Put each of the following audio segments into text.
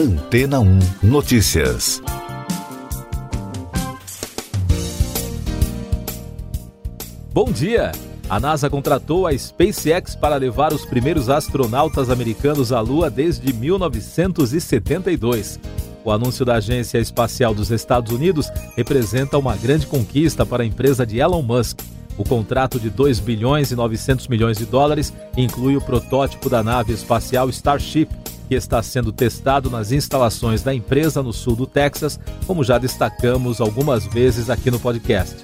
Antena 1 Notícias. Bom dia! A NASA contratou a SpaceX para levar os primeiros astronautas americanos à Lua desde 1972. O anúncio da Agência Espacial dos Estados Unidos representa uma grande conquista para a empresa de Elon Musk. O contrato de 2 bilhões e 900 milhões de dólares inclui o protótipo da nave espacial Starship, que está sendo testado nas instalações da empresa no sul do Texas, como já destacamos algumas vezes aqui no podcast.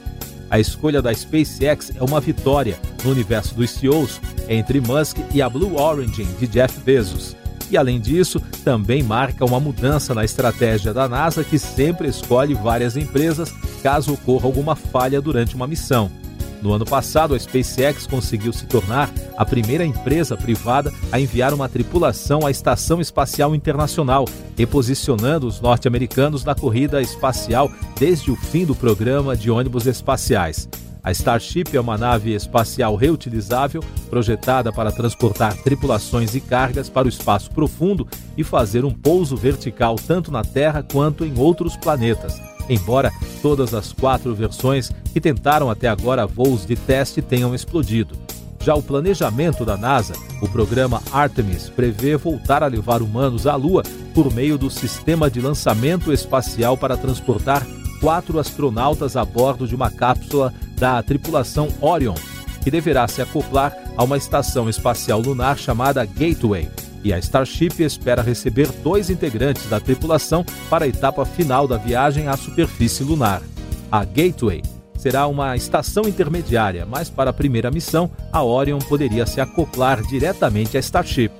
A escolha da SpaceX é uma vitória no universo dos CEOs entre Musk e a Blue Origin de Jeff Bezos. E além disso, também marca uma mudança na estratégia da NASA, que sempre escolhe várias empresas caso ocorra alguma falha durante uma missão. No ano passado, a SpaceX conseguiu se tornar a primeira empresa privada a enviar uma tripulação à Estação Espacial Internacional, reposicionando os norte-americanos na corrida espacial desde o fim do programa de ônibus espaciais. A Starship é uma nave espacial reutilizável projetada para transportar tripulações e cargas para o espaço profundo e fazer um pouso vertical tanto na Terra quanto em outros planetas embora todas as quatro versões que tentaram até agora voos de teste tenham explodido. Já o planejamento da NASA, o programa Artemis, prevê voltar a levar humanos à Lua por meio do sistema de lançamento espacial para transportar quatro astronautas a bordo de uma cápsula da tripulação Orion, que deverá se acoplar a uma estação espacial lunar chamada Gateway e a Starship espera receber dois integrantes da tripulação para a etapa final da viagem à superfície lunar. A Gateway será uma estação intermediária, mas para a primeira missão, a Orion poderia se acoplar diretamente à Starship.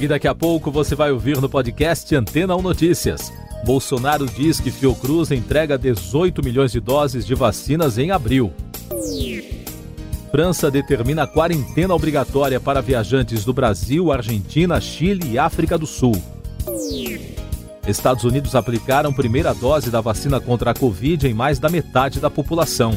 E daqui a pouco você vai ouvir no podcast Antena 1 Notícias. Bolsonaro diz que Fiocruz entrega 18 milhões de doses de vacinas em abril. França determina quarentena obrigatória para viajantes do Brasil, Argentina, Chile e África do Sul. Estados Unidos aplicaram primeira dose da vacina contra a Covid em mais da metade da população.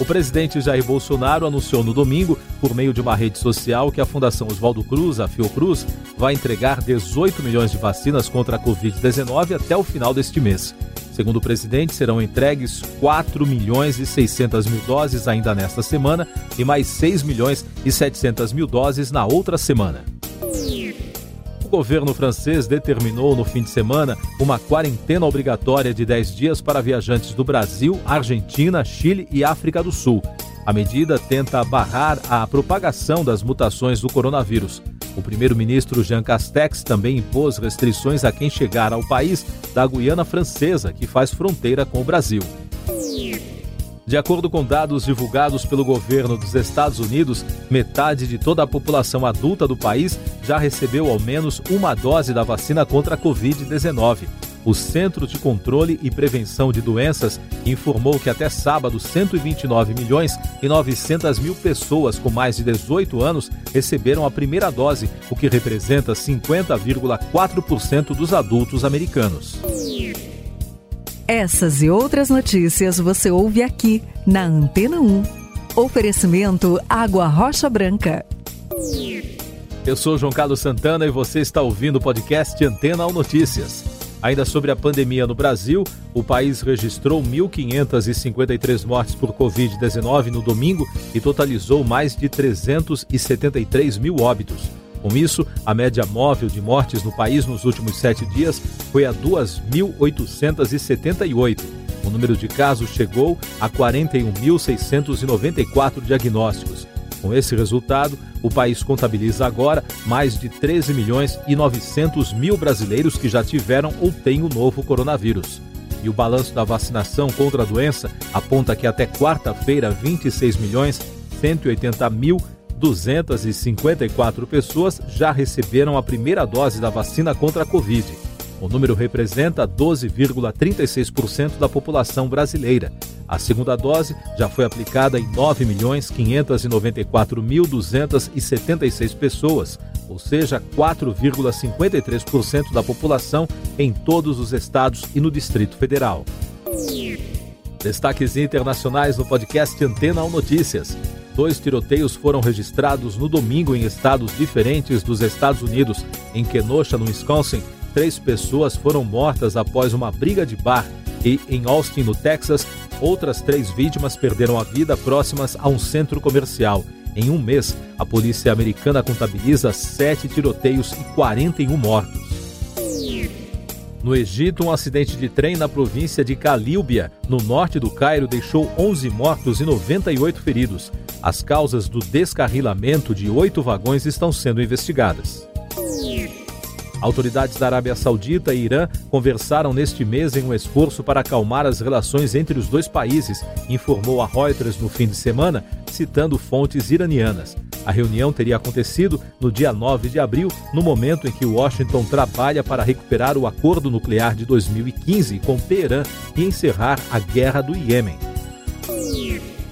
O presidente Jair Bolsonaro anunciou no domingo, por meio de uma rede social, que a Fundação Oswaldo Cruz, a Fiocruz, vai entregar 18 milhões de vacinas contra a Covid-19 até o final deste mês. Segundo o presidente, serão entregues 4 milhões e 600 mil doses ainda nesta semana e mais 6 milhões e 700 mil doses na outra semana. O governo francês determinou no fim de semana uma quarentena obrigatória de 10 dias para viajantes do Brasil, Argentina, Chile e África do Sul. A medida tenta barrar a propagação das mutações do coronavírus. O primeiro-ministro Jean Castex também impôs restrições a quem chegar ao país da Guiana Francesa, que faz fronteira com o Brasil. De acordo com dados divulgados pelo governo dos Estados Unidos, metade de toda a população adulta do país já recebeu ao menos uma dose da vacina contra a Covid-19. O Centro de Controle e Prevenção de Doenças informou que até sábado 129 milhões e 900 mil pessoas com mais de 18 anos receberam a primeira dose, o que representa 50,4% dos adultos americanos. Essas e outras notícias você ouve aqui na Antena 1. Oferecimento Água Rocha Branca. Eu sou João Carlos Santana e você está ouvindo o podcast Antena 1 Notícias. Ainda sobre a pandemia no Brasil, o país registrou 1.553 mortes por Covid-19 no domingo e totalizou mais de 373 mil óbitos. Com isso, a média móvel de mortes no país nos últimos sete dias foi a 2.878. O número de casos chegou a 41.694 diagnósticos. Com esse resultado, o país contabiliza agora mais de 13 milhões e 900 mil brasileiros que já tiveram ou têm o novo coronavírus. E o balanço da vacinação contra a doença aponta que até quarta-feira, 26 milhões 180 mil 254 pessoas já receberam a primeira dose da vacina contra a Covid. O número representa 12,36% da população brasileira. A segunda dose já foi aplicada em 9.594.276 pessoas, ou seja, 4,53% da população em todos os estados e no Distrito Federal. Destaques internacionais no podcast Antena 1 Notícias. Dois tiroteios foram registrados no domingo em estados diferentes dos Estados Unidos. Em Kenosha, no Wisconsin, três pessoas foram mortas após uma briga de bar. E em Austin, no Texas, outras três vítimas perderam a vida próximas a um centro comercial. Em um mês, a polícia americana contabiliza sete tiroteios e 41 mortos. No Egito, um acidente de trem na província de Calíbia, no norte do Cairo, deixou 11 mortos e 98 feridos. As causas do descarrilamento de oito vagões estão sendo investigadas. Autoridades da Arábia Saudita e Irã conversaram neste mês em um esforço para acalmar as relações entre os dois países, informou a Reuters no fim de semana, citando fontes iranianas. A reunião teria acontecido no dia 9 de abril, no momento em que Washington trabalha para recuperar o acordo nuclear de 2015 com Teherã e encerrar a guerra do Iêmen.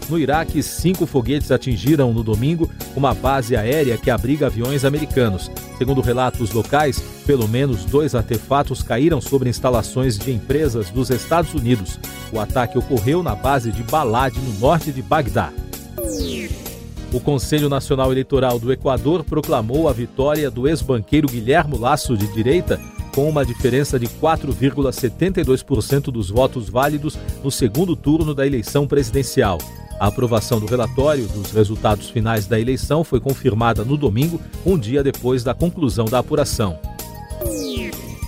No Iraque, cinco foguetes atingiram no domingo uma base aérea que abriga aviões americanos. Segundo relatos locais, pelo menos dois artefatos caíram sobre instalações de empresas dos Estados Unidos. O ataque ocorreu na base de Balad, no norte de Bagdá. O Conselho Nacional Eleitoral do Equador proclamou a vitória do ex-banqueiro Guilhermo Lasso de direita com uma diferença de 4,72% dos votos válidos no segundo turno da eleição presidencial. A aprovação do relatório dos resultados finais da eleição foi confirmada no domingo, um dia depois da conclusão da apuração.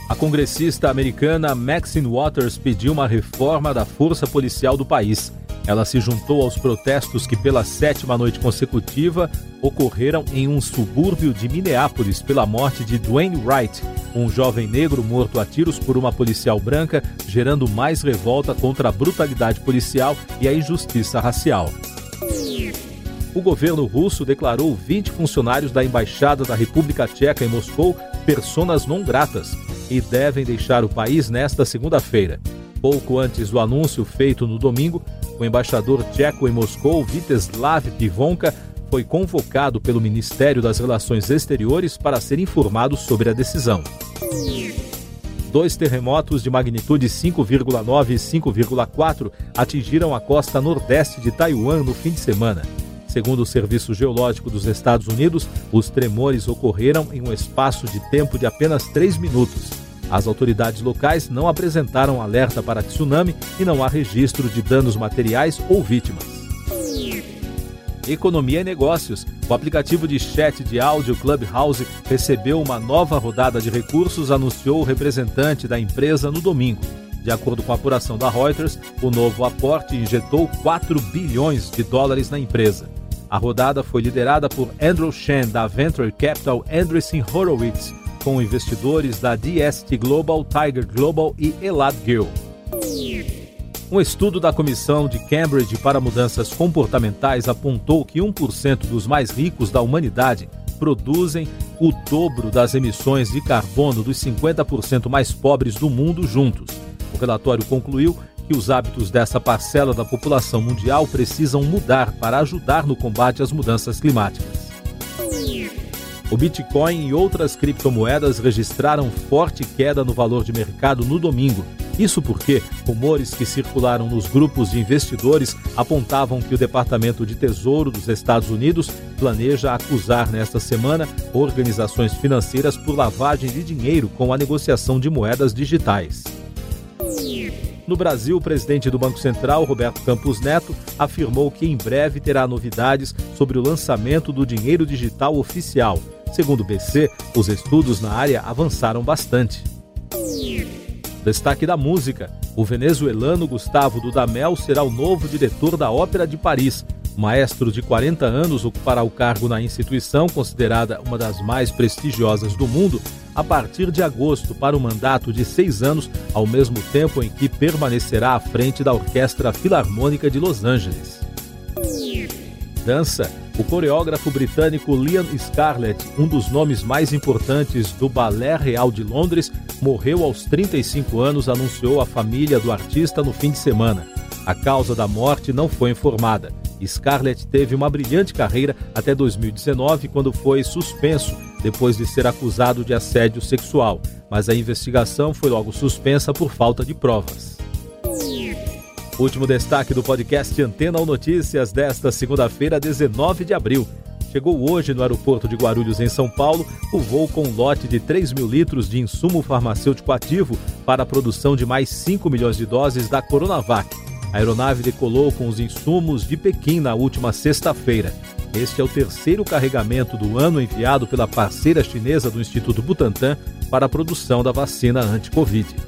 A congressista americana Maxine Waters pediu uma reforma da força policial do país. Ela se juntou aos protestos que, pela sétima noite consecutiva, ocorreram em um subúrbio de Minneapolis pela morte de Dwayne Wright, um jovem negro morto a tiros por uma policial branca, gerando mais revolta contra a brutalidade policial e a injustiça racial. O governo russo declarou 20 funcionários da Embaixada da República Tcheca em Moscou personas não gratas e devem deixar o país nesta segunda-feira. Pouco antes do anúncio feito no domingo, o embaixador tcheco em Moscou, Viteslav Pivonka, foi convocado pelo Ministério das Relações Exteriores para ser informado sobre a decisão. Dois terremotos de magnitude 5,9 e 5,4 atingiram a costa nordeste de Taiwan no fim de semana. Segundo o Serviço Geológico dos Estados Unidos, os tremores ocorreram em um espaço de tempo de apenas três minutos. As autoridades locais não apresentaram alerta para tsunami e não há registro de danos materiais ou vítimas. Economia e Negócios. O aplicativo de chat de áudio Clubhouse recebeu uma nova rodada de recursos, anunciou o representante da empresa no domingo. De acordo com a apuração da Reuters, o novo aporte injetou 4 bilhões de dólares na empresa. A rodada foi liderada por Andrew Shen, da Venture Capital Andreessen Horowitz, com investidores da DST Global, Tiger Global e Elad Gill. Um estudo da Comissão de Cambridge para Mudanças Comportamentais apontou que 1% dos mais ricos da humanidade produzem o dobro das emissões de carbono dos 50% mais pobres do mundo juntos. O relatório concluiu que os hábitos dessa parcela da população mundial precisam mudar para ajudar no combate às mudanças climáticas. O Bitcoin e outras criptomoedas registraram forte queda no valor de mercado no domingo. Isso porque rumores que circularam nos grupos de investidores apontavam que o Departamento de Tesouro dos Estados Unidos planeja acusar nesta semana organizações financeiras por lavagem de dinheiro com a negociação de moedas digitais. No Brasil, o presidente do Banco Central, Roberto Campos Neto, afirmou que em breve terá novidades sobre o lançamento do dinheiro digital oficial. Segundo o BC, os estudos na área avançaram bastante. Destaque da música: o venezuelano Gustavo Dudamel será o novo diretor da Ópera de Paris. Maestro de 40 anos ocupará o cargo na instituição, considerada uma das mais prestigiosas do mundo, a partir de agosto, para um mandato de seis anos, ao mesmo tempo em que permanecerá à frente da Orquestra Filarmônica de Los Angeles. Dança o coreógrafo britânico Liam Scarlett, um dos nomes mais importantes do Balé Real de Londres, morreu aos 35 anos, anunciou a família do artista no fim de semana. A causa da morte não foi informada. Scarlett teve uma brilhante carreira até 2019, quando foi suspenso depois de ser acusado de assédio sexual, mas a investigação foi logo suspensa por falta de provas. Último destaque do podcast Antena ou Notícias desta segunda-feira, 19 de abril. Chegou hoje no aeroporto de Guarulhos, em São Paulo, o voo com um lote de 3 mil litros de insumo farmacêutico ativo para a produção de mais 5 milhões de doses da Coronavac. A aeronave decolou com os insumos de Pequim na última sexta-feira. Este é o terceiro carregamento do ano enviado pela parceira chinesa do Instituto Butantan para a produção da vacina anti-Covid.